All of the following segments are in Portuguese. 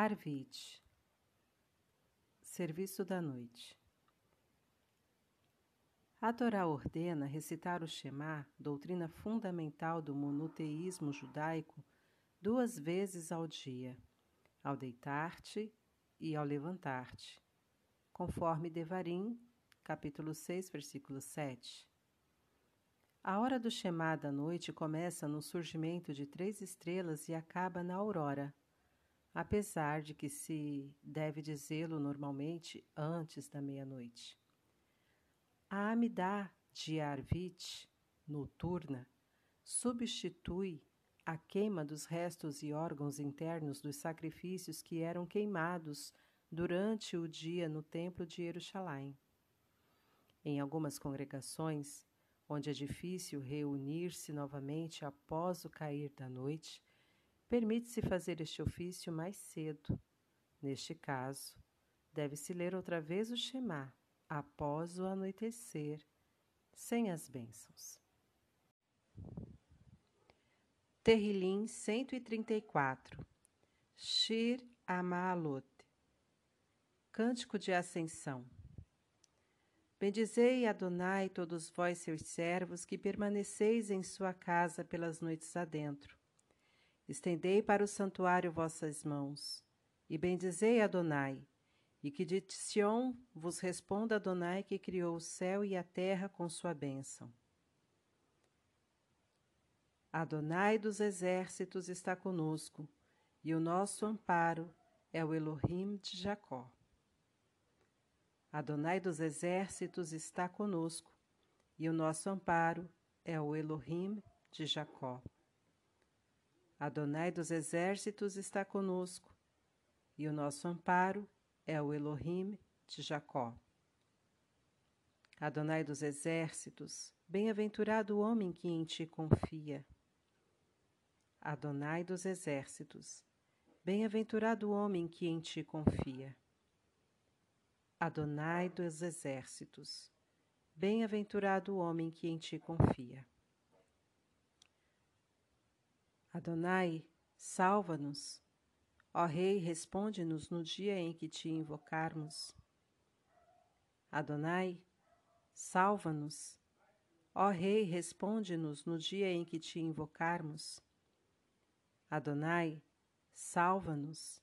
Arvit Serviço da Noite. A Torá ordena recitar o Shema, doutrina fundamental do monoteísmo judaico, duas vezes ao dia, ao deitar-te e ao levantar-te, conforme Devarim, capítulo 6, versículo 7. A hora do Shema da noite começa no surgimento de três estrelas e acaba na aurora apesar de que se deve dizê-lo normalmente antes da meia-noite. A Amidá de Arvit, noturna, substitui a queima dos restos e órgãos internos dos sacrifícios que eram queimados durante o dia no Templo de Jerusalém. Em algumas congregações, onde é difícil reunir-se novamente após o cair da noite, Permite-se fazer este ofício mais cedo. Neste caso, deve-se ler outra vez o Shema, após o anoitecer, sem as bênçãos. Terrilim 134 Shir Amaalot Cântico de Ascensão Bendizei Adonai todos vós seus servos que permaneceis em sua casa pelas noites adentro. Estendei para o santuário vossas mãos, e bendizei Adonai, e que de Sion vos responda Adonai que criou o céu e a terra com sua bênção. Adonai dos exércitos está conosco, e o nosso amparo é o Elohim de Jacó. Adonai dos exércitos está conosco, e o nosso amparo é o Elohim de Jacó. Adonai dos exércitos está conosco, e o nosso amparo é o Elohim de Jacó. Adonai dos exércitos, bem-aventurado o homem que em ti confia. Adonai dos exércitos, bem-aventurado o homem que em ti confia. Adonai dos exércitos, bem-aventurado o homem que em ti confia. Adonai, salva-nos. Ó Rei, responde-nos no dia em que te invocarmos. Adonai, salva-nos. Ó Rei, responde-nos no dia em que te invocarmos. Adonai, salva-nos.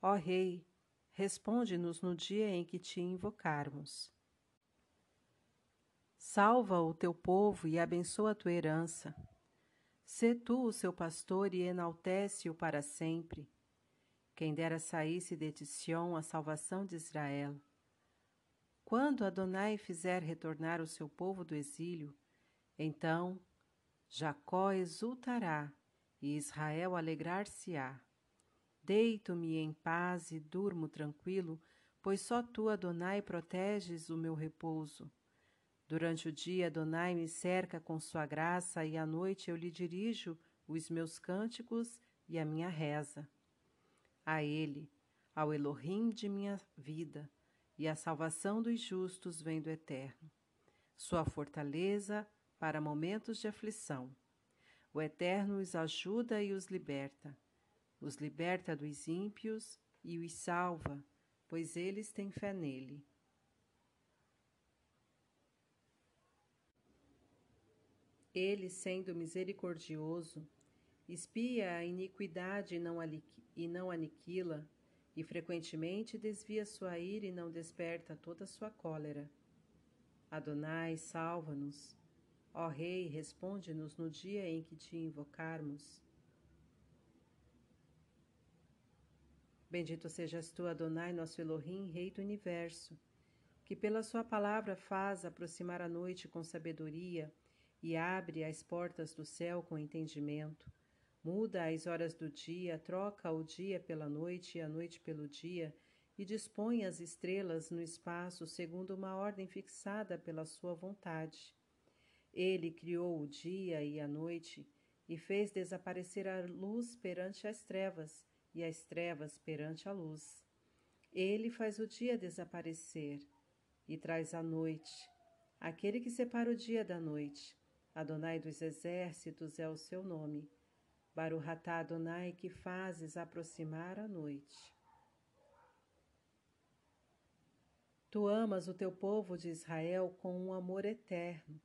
Ó Rei, responde-nos no dia em que te invocarmos. Salva o teu povo e abençoa a tua herança. Sê tu o seu pastor e enaltece-o para sempre. Quem dera saísse de Sion a salvação de Israel. Quando Adonai fizer retornar o seu povo do exílio, então Jacó exultará e Israel alegrar-se-á. Deito-me em paz e durmo tranquilo, pois só tu, Adonai, proteges o meu repouso. Durante o dia, Adonai me cerca com sua graça, e à noite eu lhe dirijo os meus cânticos e a minha reza. A Ele, ao Elohim de minha vida, e a salvação dos justos vem do Eterno. Sua fortaleza para momentos de aflição. O Eterno os ajuda e os liberta. Os liberta dos ímpios e os salva, pois eles têm fé nele. Ele, sendo misericordioso, espia a iniquidade e não aniquila, e frequentemente desvia sua ira e não desperta toda sua cólera. Adonai, salva-nos. Ó Rei, responde-nos no dia em que te invocarmos. Bendito sejas tu, Adonai, nosso Elohim, Rei do universo, que pela sua palavra faz aproximar a noite com sabedoria e abre as portas do céu com entendimento. Muda as horas do dia, troca o dia pela noite e a noite pelo dia, e dispõe as estrelas no espaço segundo uma ordem fixada pela sua vontade. Ele criou o dia e a noite, e fez desaparecer a luz perante as trevas, e as trevas perante a luz. Ele faz o dia desaparecer, e traz a noite, aquele que separa o dia da noite Adonai dos exércitos é o seu nome. Baruhatá Adonai, que fazes aproximar a noite. Tu amas o teu povo de Israel com um amor eterno.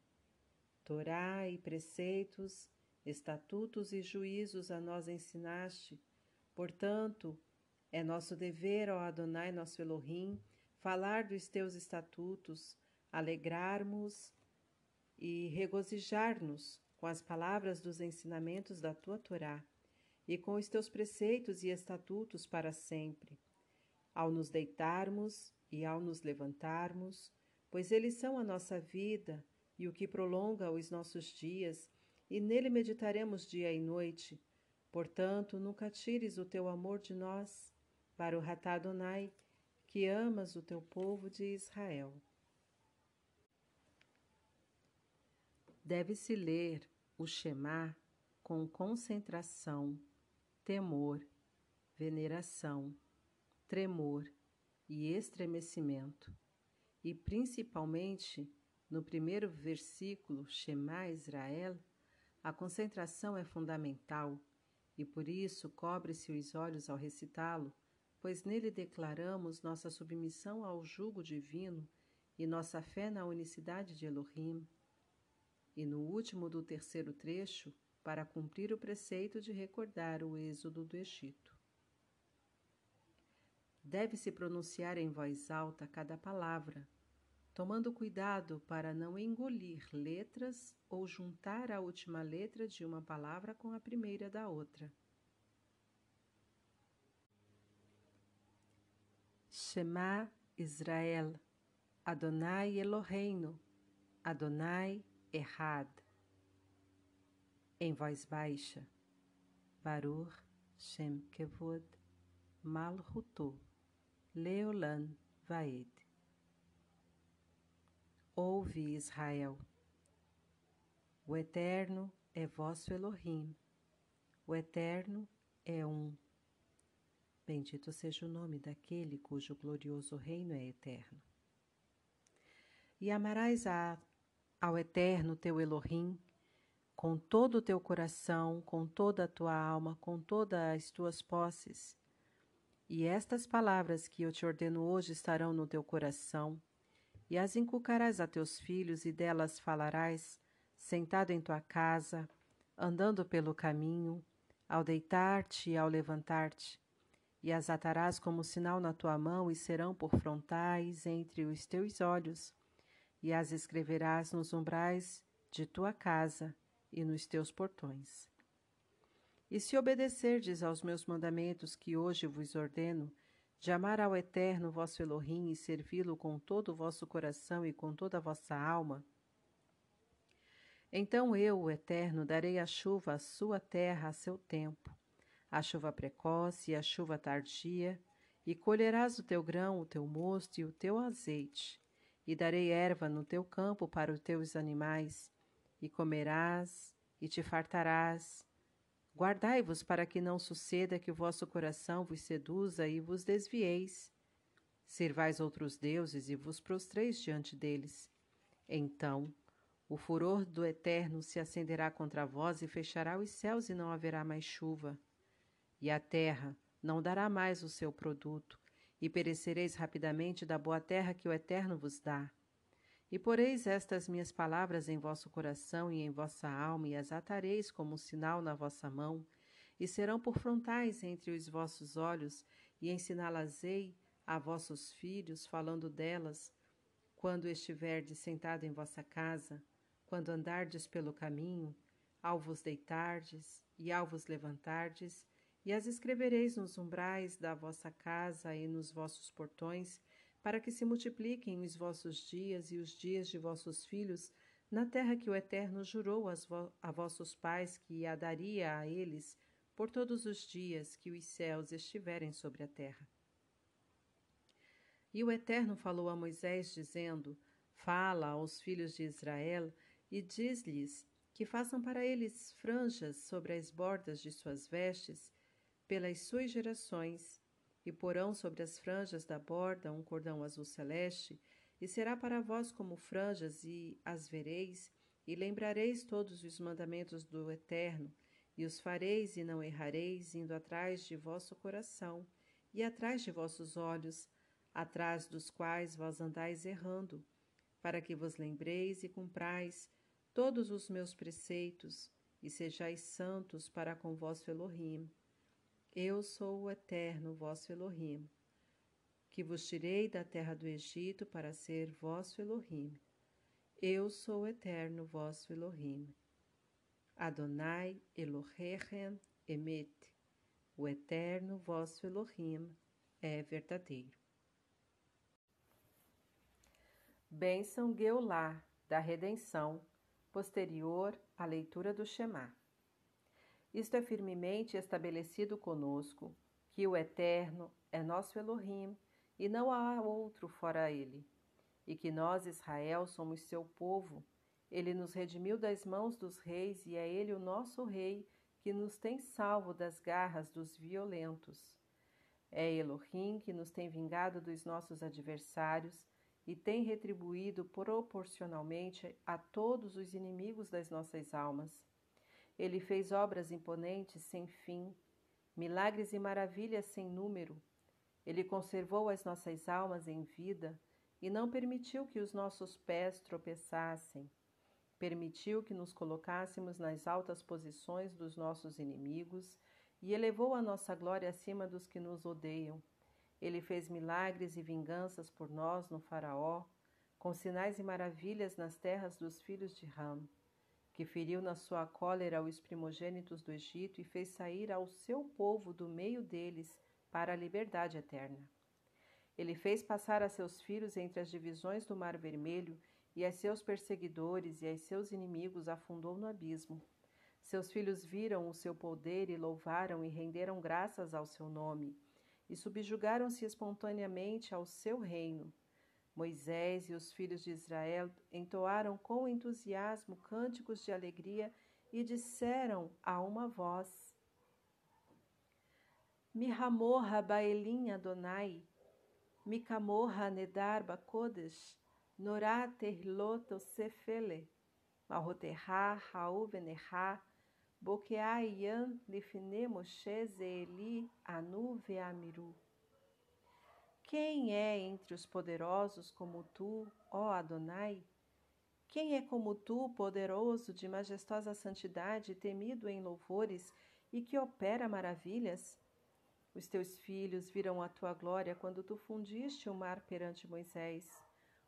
Torá e preceitos, estatutos e juízos a nós ensinaste. Portanto, é nosso dever, ó Adonai, nosso Elohim, falar dos teus estatutos, alegrarmos e regozijar-nos com as palavras dos ensinamentos da tua Torá e com os teus preceitos e estatutos para sempre, ao nos deitarmos e ao nos levantarmos, pois eles são a nossa vida e o que prolonga os nossos dias, e nele meditaremos dia e noite. Portanto, nunca tires o teu amor de nós, para o Adonai, que amas o teu povo de Israel. Deve-se ler o Shema com concentração, temor, veneração, tremor e estremecimento, e principalmente no primeiro versículo, Shema Israel, a concentração é fundamental e por isso cobre-se os olhos ao recitá-lo, pois nele declaramos nossa submissão ao jugo divino e nossa fé na unicidade de Elohim. E no último do terceiro trecho, para cumprir o preceito de recordar o êxodo do Egito. Deve-se pronunciar em voz alta cada palavra, tomando cuidado para não engolir letras ou juntar a última letra de uma palavra com a primeira da outra. Shema Israel, Adonai Eloheinu, Adonai Errad. Em voz baixa, Baruch Shem Kevod Malhutu. Leolan Vaed. Ouve, Israel. O Eterno é vosso Elohim. O Eterno é um. Bendito seja o nome daquele cujo glorioso reino é eterno. E amarás a, ao Eterno teu Elohim com todo o teu coração, com toda a tua alma, com todas as tuas posses. E estas palavras que eu te ordeno hoje estarão no teu coração, e as inculcarás a teus filhos, e delas falarás, sentado em tua casa, andando pelo caminho, ao deitar-te e ao levantar-te, e as atarás como sinal na tua mão, e serão por frontais entre os teus olhos, e as escreverás nos umbrais de tua casa e nos teus portões. E se obedecerdes aos meus mandamentos que hoje vos ordeno, de amar ao Eterno vosso Elohim e servi-lo com todo o vosso coração e com toda a vossa alma, então eu, o Eterno, darei a chuva à sua terra a seu tempo, a chuva precoce e a chuva tardia, e colherás o teu grão, o teu mosto e o teu azeite, e darei erva no teu campo para os teus animais, e comerás, e te fartarás, Guardai-vos para que não suceda que o vosso coração vos seduza e vos desvieis. Servais outros deuses e vos prostreis diante deles. Então, o furor do Eterno se acenderá contra vós e fechará os céus e não haverá mais chuva. E a terra não dará mais o seu produto, e perecereis rapidamente da boa terra que o Eterno vos dá. E poreis estas minhas palavras em vosso coração e em vossa alma, e as atareis como um sinal na vossa mão, e serão por frontais entre os vossos olhos, e ensiná-las-ei a vossos filhos, falando delas, quando estiverdes sentado em vossa casa, quando andardes pelo caminho, ao vos deitardes e ao vos levantardes, e as escrevereis nos umbrais da vossa casa e nos vossos portões, para que se multipliquem os vossos dias e os dias de vossos filhos na terra que o Eterno jurou a vossos pais que a daria a eles por todos os dias que os céus estiverem sobre a terra. E o Eterno falou a Moisés, dizendo: Fala aos filhos de Israel e diz-lhes que façam para eles franjas sobre as bordas de suas vestes, pelas suas gerações, e porão sobre as franjas da borda um cordão azul celeste, e será para vós como franjas, e as vereis, e lembrareis todos os mandamentos do Eterno, E os fareis e não errareis, indo atrás de vosso coração e atrás de vossos olhos, atrás dos quais vós andais errando, para que vos lembreis e cumprais todos os meus preceitos e sejais santos para com vosso Elohim. Eu sou o eterno vosso Elohim, que vos tirei da terra do Egito para ser vosso Elohim. Eu sou o eterno vosso Elohim. Adonai Elohechem Emet. O eterno vosso Elohim é verdadeiro. Bênção Geulá da redenção, posterior à leitura do Shema. Isto é firmemente estabelecido conosco, que o Eterno é nosso Elohim e não há outro fora ele, e que nós, Israel, somos seu povo. Ele nos redimiu das mãos dos reis e é ele o nosso rei que nos tem salvo das garras dos violentos. É Elohim que nos tem vingado dos nossos adversários e tem retribuído proporcionalmente a todos os inimigos das nossas almas. Ele fez obras imponentes sem fim, milagres e maravilhas sem número. Ele conservou as nossas almas em vida e não permitiu que os nossos pés tropeçassem. Permitiu que nos colocássemos nas altas posições dos nossos inimigos e elevou a nossa glória acima dos que nos odeiam. Ele fez milagres e vinganças por nós no Faraó, com sinais e maravilhas nas terras dos filhos de Ram que feriu na sua cólera os primogênitos do Egito e fez sair ao seu povo do meio deles para a liberdade eterna. Ele fez passar a seus filhos entre as divisões do Mar Vermelho e a seus perseguidores e a seus inimigos afundou no abismo. Seus filhos viram o seu poder e louvaram e renderam graças ao seu nome, e subjugaram-se espontaneamente ao seu reino. Moisés e os filhos de Israel entoaram com entusiasmo cânticos de alegria e disseram a uma voz: Mihamorra Baelim Adonai, Mikamorra Nedarba Kodesh, Norá Terloto Sefele, Malroterra Raú Venerra, Boqueá Yan Lifne Moshe Zeeli Anu Veamiru. Quem é entre os poderosos como tu, ó Adonai? Quem é como tu, poderoso, de majestosa santidade, temido em louvores e que opera maravilhas? Os teus filhos viram a tua glória quando tu fundiste o mar perante Moisés.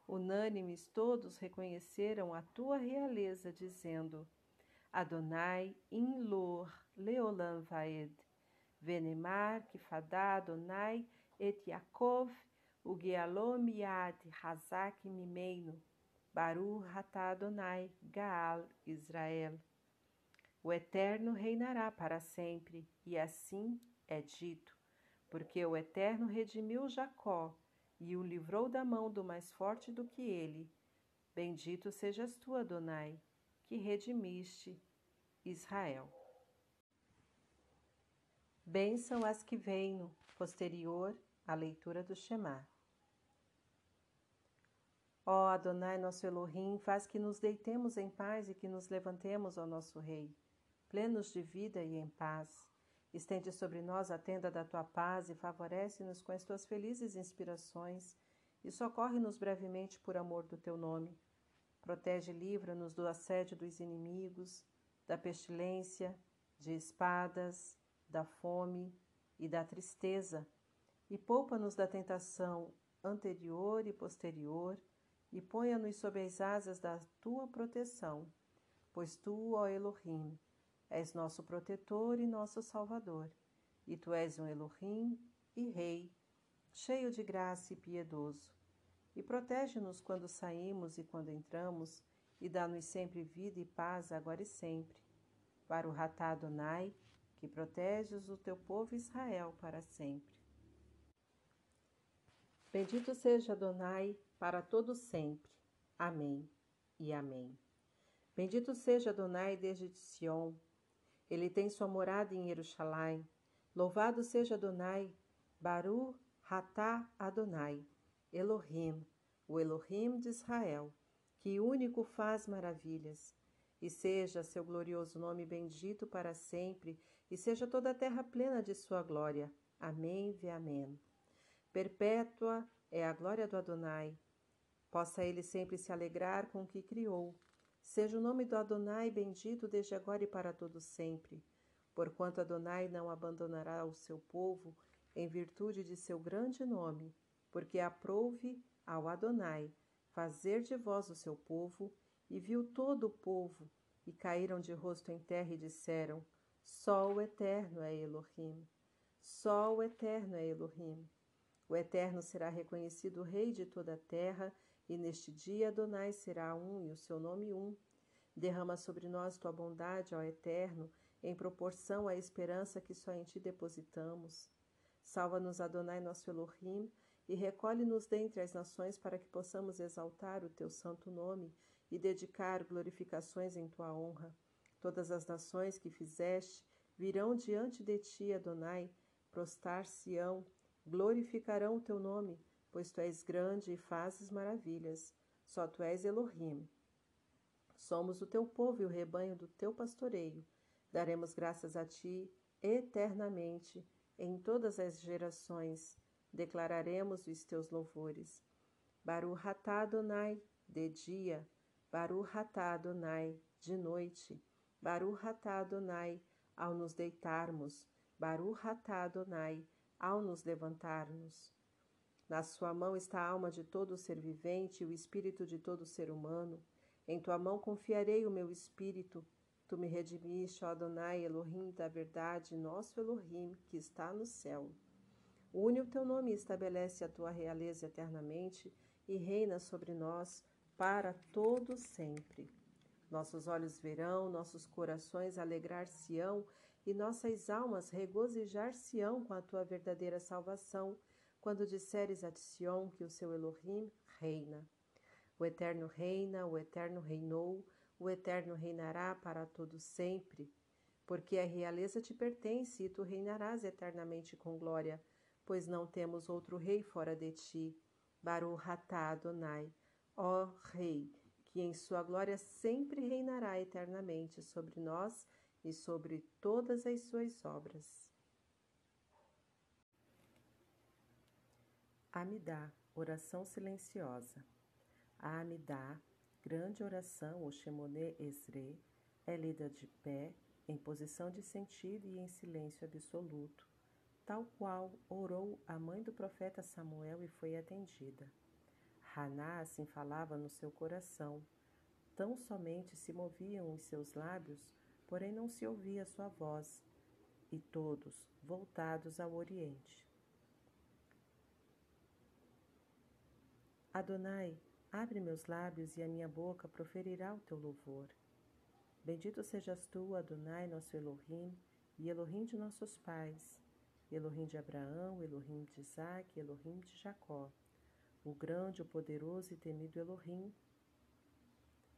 Unânimes todos reconheceram a tua realeza, dizendo: Adonai in lor leolam vaed. Venemar, kifadá Adonai, et Yaakov, Ugealom Yad Hazak Mimeino, Baru Hatá Adonai, Gaal Israel. O Eterno reinará para sempre, e assim é dito, porque o Eterno redimiu Jacó e o livrou da mão do mais forte do que ele. Bendito sejas tu, Adonai, que redimiste Israel. Bênção as que venham, posterior a leitura do Shema. Ó Adonai, nosso Elohim, faz que nos deitemos em paz e que nos levantemos ao nosso Rei, plenos de vida e em paz. Estende sobre nós a tenda da tua paz e favorece-nos com as tuas felizes inspirações e socorre-nos brevemente por amor do teu nome. Protege e livra-nos do assédio dos inimigos, da pestilência, de espadas, da fome e da tristeza e poupa-nos da tentação anterior e posterior, e ponha-nos sob as asas da tua proteção, pois tu, ó Elohim, és nosso protetor e nosso salvador, e tu és um Elohim e Rei, cheio de graça e piedoso. E protege-nos quando saímos e quando entramos, e dá-nos sempre vida e paz agora e sempre. Para o Ratá Adonai, que proteges o teu povo Israel para sempre. Bendito seja Adonai para todo sempre. Amém e amém. Bendito seja Adonai desde Sion. Ele tem sua morada em Jerusalém. Louvado seja Adonai, Baru Ratá Adonai, Elohim, o Elohim de Israel, que único faz maravilhas. E seja seu glorioso nome bendito para sempre, e seja toda a terra plena de sua glória. Amém, ve amém. Perpétua é a glória do Adonai. Possa ele sempre se alegrar com o que criou. Seja o nome do Adonai bendito desde agora e para todo sempre. Porquanto Adonai não abandonará o seu povo em virtude de seu grande nome, porque aprouve ao Adonai fazer de vós o seu povo, e viu todo o povo, e caíram de rosto em terra e disseram: Só o Eterno é Elohim. Só o Eterno é Elohim. O Eterno será reconhecido Rei de toda a terra, e neste dia Adonai será um e o seu nome um. Derrama sobre nós tua bondade, ó Eterno, em proporção à esperança que só em ti depositamos. Salva-nos, Adonai, nosso Elohim, e recolhe-nos dentre as nações para que possamos exaltar o teu santo nome e dedicar glorificações em tua honra. Todas as nações que fizeste virão diante de ti, Adonai, prostar-se-ão, glorificarão o teu nome, pois tu és grande e fazes maravilhas. Só tu és Elohim. Somos o teu povo e o rebanho do teu pastoreio. Daremos graças a ti eternamente, em todas as gerações. Declararemos os teus louvores. Atah Adonai, de dia, atah Adonai, de noite, atah Adonai, ao nos deitarmos, atah Adonai, ao nos levantarmos. Na sua mão está a alma de todo ser vivente e o espírito de todo ser humano. Em tua mão confiarei o meu espírito. Tu me redimiste, ó Adonai, Elohim da verdade, nosso Elohim, que está no céu. Une o teu nome e estabelece a tua realeza eternamente e reina sobre nós para todo sempre. Nossos olhos verão, nossos corações alegrar-se-ão e nossas almas regozijar-se-ão com a tua verdadeira salvação, quando disseres a Sion que o seu Elohim reina. O Eterno reina, o Eterno reinou, o Eterno reinará para todo sempre, porque a realeza te pertence e tu reinarás eternamente com glória, pois não temos outro rei fora de ti. Baruch atah Adonai ó Rei, que em sua glória sempre reinará eternamente sobre nós e sobre todas as suas obras. Amidá, oração silenciosa. A Amidá, grande oração, o Shemone Esre, é lida de pé, em posição de sentido e em silêncio absoluto, tal qual orou a mãe do profeta Samuel e foi atendida. Haná assim falava no seu coração. Tão somente se moviam os seus lábios, porém não se ouvia sua voz, e todos voltados ao Oriente. Adonai, abre meus lábios e a minha boca proferirá o teu louvor. Bendito sejas tu, Adonai, nosso Elohim, e Elohim de nossos pais, Elohim de Abraão, Elohim de Isaac, Elohim de Jacó o grande, o poderoso e temido Elohim,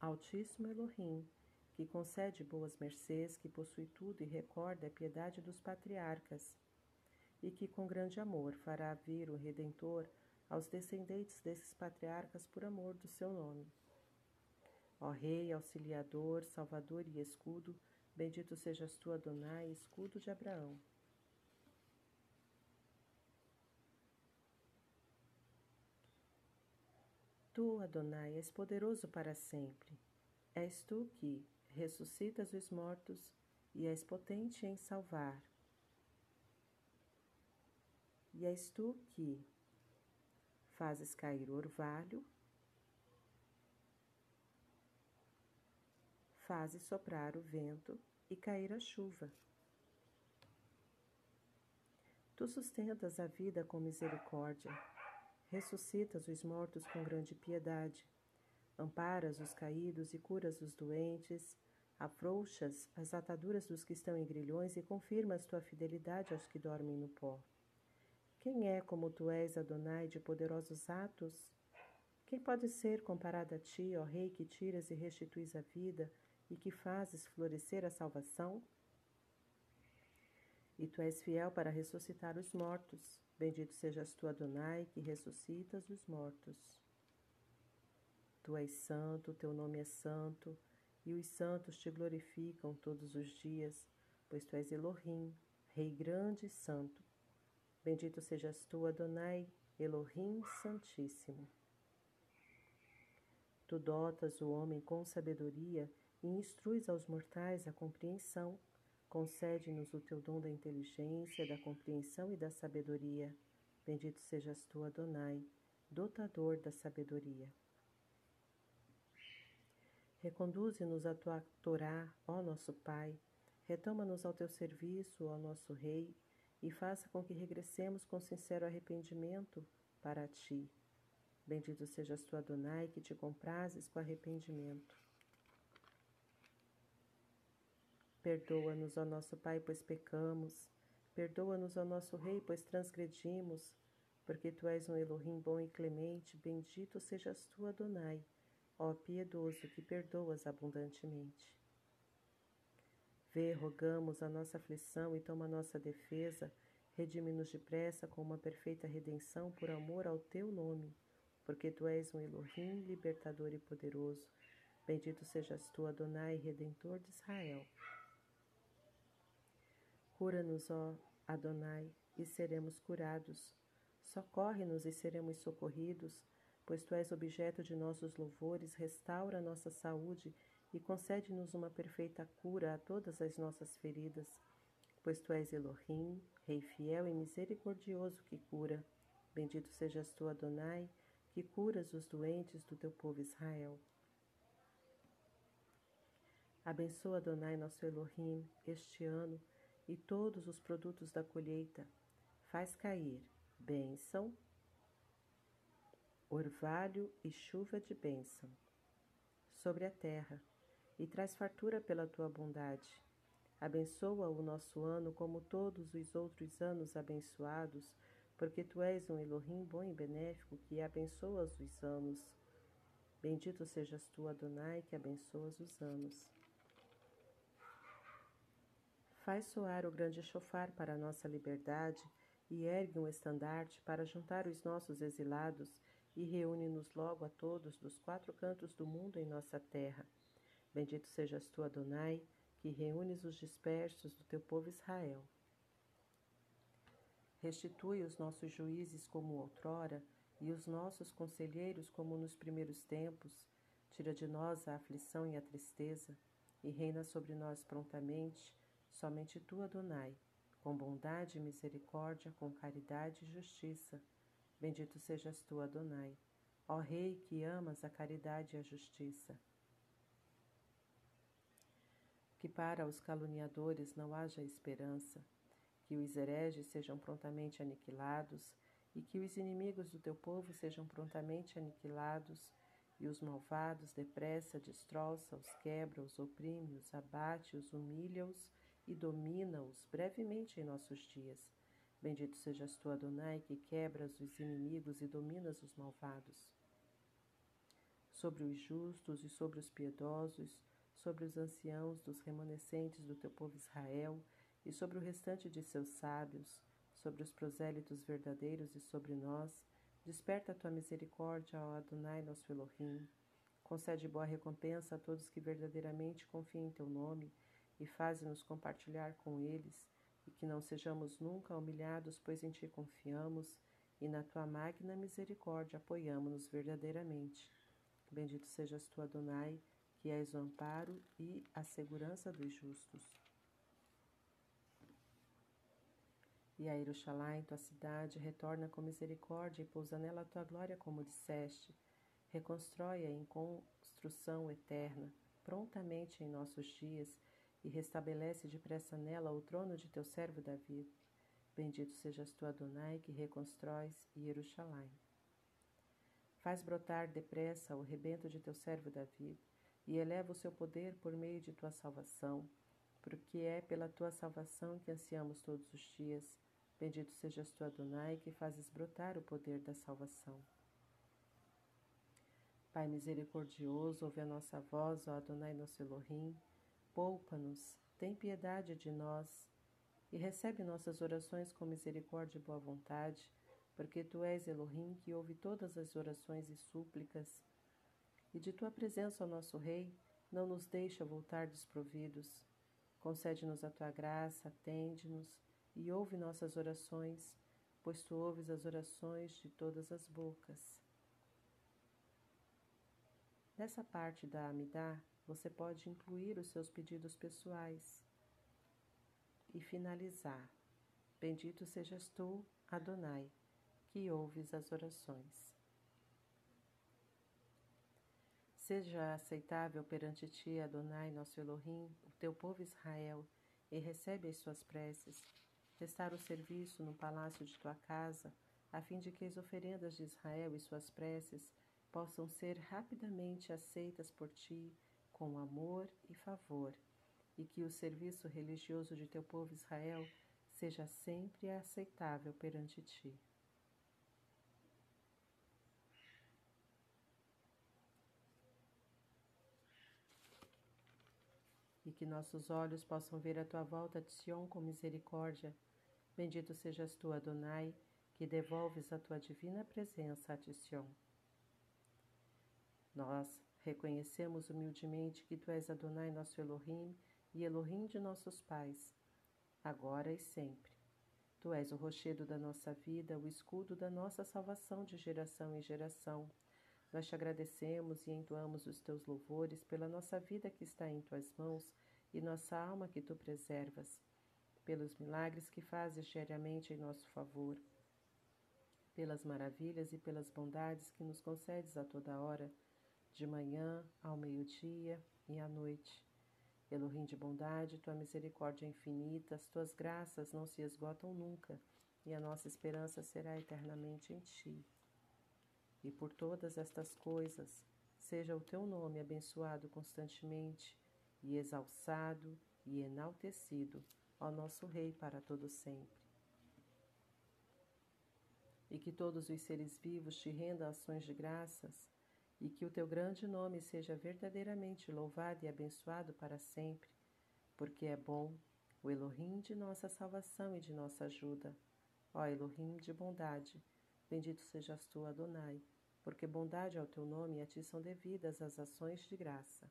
Altíssimo Elohim, que concede boas mercês, que possui tudo e recorda a piedade dos patriarcas, e que com grande amor fará vir o Redentor aos descendentes desses patriarcas por amor do seu nome. Ó Rei, Auxiliador, Salvador e Escudo, bendito sejas tu, Adonai, escudo de Abraão. Tu, Adonai, és poderoso para sempre. És tu que ressuscitas os mortos e és potente em salvar. E és tu que fazes cair o orvalho, fazes soprar o vento e cair a chuva. Tu sustentas a vida com misericórdia ressuscitas os mortos com grande piedade, amparas os caídos e curas os doentes, afrouxas as ataduras dos que estão em grilhões e confirmas tua fidelidade aos que dormem no pó. Quem é como tu és, Adonai, de poderosos atos? Quem pode ser comparado a ti, ó Rei, que tiras e restituis a vida e que fazes florescer a salvação? E tu és fiel para ressuscitar os mortos. Bendito sejas tu, Adonai, que ressuscitas os mortos. Tu és santo, teu nome é santo, e os santos te glorificam todos os dias, pois tu és Elohim, Rei grande e santo. Bendito sejas tu, Adonai, Elohim Santíssimo. Tu dotas o homem com sabedoria e instruis aos mortais a compreensão. Concede-nos o teu dom da inteligência, da compreensão e da sabedoria. Bendito sejas tu, Adonai, dotador da sabedoria. Reconduze-nos a tua Torá, ó nosso Pai. Retoma-nos ao teu serviço, ó nosso Rei, e faça com que regressemos com sincero arrependimento para ti. Bendito sejas tu, Adonai, que te comprases com arrependimento. Perdoa-nos, ó nosso Pai, pois pecamos. Perdoa-nos, ó nosso Rei, pois transgredimos. Porque tu és um Elohim bom e clemente, bendito sejas tu, Adonai ó piedoso que perdoas abundantemente. Vê, rogamos a nossa aflição e toma nossa defesa, redime-nos depressa com uma perfeita redenção por amor ao teu nome, porque tu és um Elohim libertador e poderoso. Bendito sejas tu, Adonai, redentor de Israel. Cura-nos, ó Adonai, e seremos curados. Socorre-nos e seremos socorridos pois tu és objeto de nossos louvores, restaura nossa saúde e concede-nos uma perfeita cura a todas as nossas feridas, pois tu és Elohim, Rei fiel e misericordioso que cura. Bendito sejas tu, Adonai, que curas os doentes do teu povo Israel. Abençoa, Adonai, nosso Elohim, este ano e todos os produtos da colheita. Faz cair bênção orvalho e chuva de bênção sobre a terra, e traz fartura pela tua bondade. Abençoa o nosso ano como todos os outros anos abençoados, porque tu és um Elohim bom e benéfico que abençoas os anos. Bendito sejas tu, Adonai, que abençoas os anos. Faz soar o grande chofar para a nossa liberdade e ergue um estandarte para juntar os nossos exilados e reúne-nos logo a todos dos quatro cantos do mundo em nossa terra. Bendito sejas tu, Adonai, que reúnes os dispersos do teu povo Israel. Restitui os nossos juízes como outrora e os nossos conselheiros como nos primeiros tempos. Tira de nós a aflição e a tristeza e reina sobre nós prontamente, somente tu, Adonai, com bondade e misericórdia, com caridade e justiça Bendito sejas tu, Adonai, ó Rei que amas a caridade e a justiça. Que para os caluniadores não haja esperança, que os hereges sejam prontamente aniquilados e que os inimigos do teu povo sejam prontamente aniquilados e os malvados depressa destroça-os, quebra-os, oprime-os, abate-os, humilha-os e domina-os brevemente em nossos dias Bendito sejas tu, Adonai, que quebras os inimigos e dominas os malvados. Sobre os justos e sobre os piedosos, sobre os anciãos dos remanescentes do teu povo Israel e sobre o restante de seus sábios, sobre os prosélitos verdadeiros e sobre nós, desperta a tua misericórdia, ó Adonai, nosso Elohim. Concede boa recompensa a todos que verdadeiramente confiam em teu nome e faze-nos compartilhar com eles que não sejamos nunca humilhados, pois em Ti confiamos e na Tua magna misericórdia apoiamo-nos verdadeiramente. Bendito sejas Tu, Adonai, que és o amparo e a segurança dos justos. E a Jerusalém, tua cidade, retorna com misericórdia e pousa nela a tua glória, como disseste. Reconstrói-a em construção eterna, prontamente em nossos dias, e restabelece depressa nela o trono de teu servo Davi. Bendito sejas tu, Adonai, que reconstróis Jerusalém. Faz brotar depressa o rebento de teu servo Davi e eleva o seu poder por meio de tua salvação, porque é pela tua salvação que ansiamos todos os dias. Bendito sejas tu, Adonai, que fazes brotar o poder da salvação. Pai misericordioso, ouve a nossa voz, ó Adonai nosso Elohim, Poupa-nos, tem piedade de nós e recebe nossas orações com misericórdia e boa vontade, porque tu és Elohim que ouve todas as orações e súplicas. E de tua presença, ó nosso Rei, Não nos deixa voltar desprovidos. Concede-nos a tua graça, atende-nos e ouve nossas orações, pois tu ouves as orações de todas as bocas. Nessa parte da Amidá, você pode incluir os seus pedidos pessoais e finalizar. Bendito sejas tu, Adonai, que ouves as orações. Seja aceitável perante ti, Adonai, nosso Elohim, o teu povo Israel, e recebe as suas preces. Prestar o serviço no palácio de tua casa, a fim de que as oferendas de Israel e suas preces possam ser rapidamente aceitas por ti com amor e favor, e que o serviço religioso de teu povo Israel seja sempre aceitável perante ti. E que nossos olhos possam ver a tua volta de Sion com misericórdia. Bendito sejas tu, Adonai, que devolves a tua divina presença a Sion. Nós, Reconhecemos humildemente que Tu és Adonai, nosso Elohim, e Elohim de nossos pais, agora e sempre. Tu és o rochedo da nossa vida, o escudo da nossa salvação de geração em geração. Nós te agradecemos e entoamos os teus louvores pela nossa vida que está em tuas mãos e nossa alma que tu preservas, pelos milagres que fazes diariamente em nosso favor, pelas maravilhas e pelas bondades que nos concedes a toda hora de manhã ao meio-dia e à noite. Elohim de bondade, tua misericórdia é infinita, as tuas graças não se esgotam nunca, e a nossa esperança será eternamente em ti. E por todas estas coisas, seja o teu nome abençoado constantemente, e exalçado e enaltecido, ó nosso Rei para todo sempre. E que todos os seres vivos te rendam ações de graças, e que o teu grande nome seja verdadeiramente louvado e abençoado para sempre, porque é bom, o Elohim de nossa salvação e de nossa ajuda. Ó Elohim de bondade, bendito sejas tu, Adonai, porque bondade é o teu nome e a ti são devidas as ações de graça.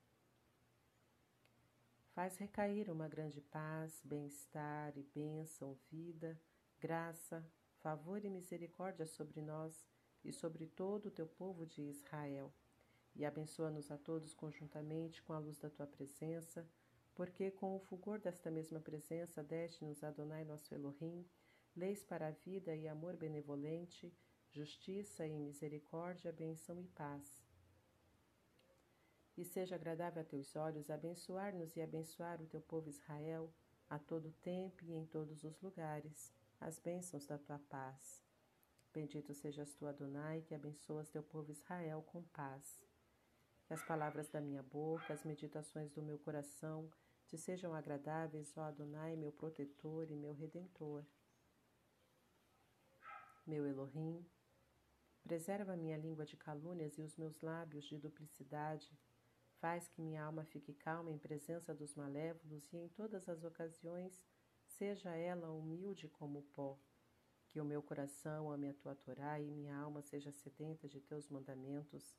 Faz recair uma grande paz, bem-estar e bênção, vida, graça, favor e misericórdia sobre nós e sobre todo o teu povo de Israel. E abençoa-nos a todos conjuntamente com a luz da tua presença, porque com o fulgor desta mesma presença deste-nos Adonai nosso Elohim, leis para a vida e amor benevolente, justiça e misericórdia, bênção e paz. E seja agradável a teus olhos abençoar-nos e abençoar o teu povo Israel, a todo tempo e em todos os lugares, as bênçãos da tua paz. Bendito sejas tu, Adonai, que abençoas teu povo Israel com paz. Que as palavras da minha boca, as meditações do meu coração te sejam agradáveis, ó Adonai, meu protetor e meu redentor. Meu Elohim, preserva minha língua de calúnias e os meus lábios de duplicidade. Faz que minha alma fique calma em presença dos malévolos e em todas as ocasiões seja ela humilde como o pó. Que o meu coração ame a tua Torá e minha alma seja sedenta de teus mandamentos.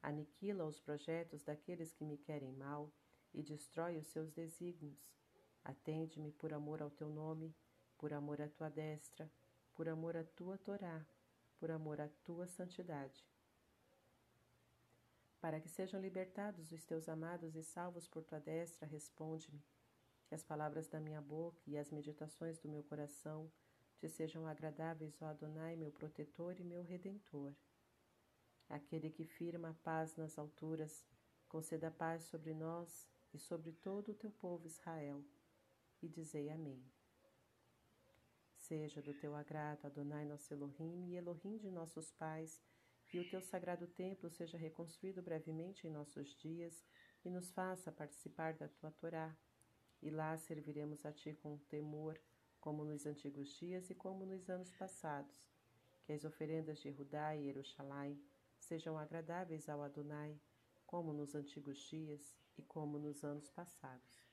Aniquila os projetos daqueles que me querem mal e destrói os seus desígnios. Atende-me por amor ao teu nome, por amor à tua destra, por amor à tua Torá, por amor à tua santidade. Para que sejam libertados os teus amados e salvos por tua destra, responde-me. Que as palavras da minha boca e as meditações do meu coração te sejam agradáveis, ó Adonai, meu protetor e meu redentor. Aquele que firma a paz nas alturas, conceda paz sobre nós e sobre todo o teu povo Israel. E dizei amém. Seja do teu agrado, Adonai nosso Elohim e Elohim de nossos pais, que o teu sagrado templo seja reconstruído brevemente em nossos dias e nos faça participar da tua Torá. E lá serviremos a ti com temor, como nos antigos dias e como nos anos passados, que as oferendas de Judá e Jerusalém sejam agradáveis ao Adonai, como nos antigos dias e como nos anos passados.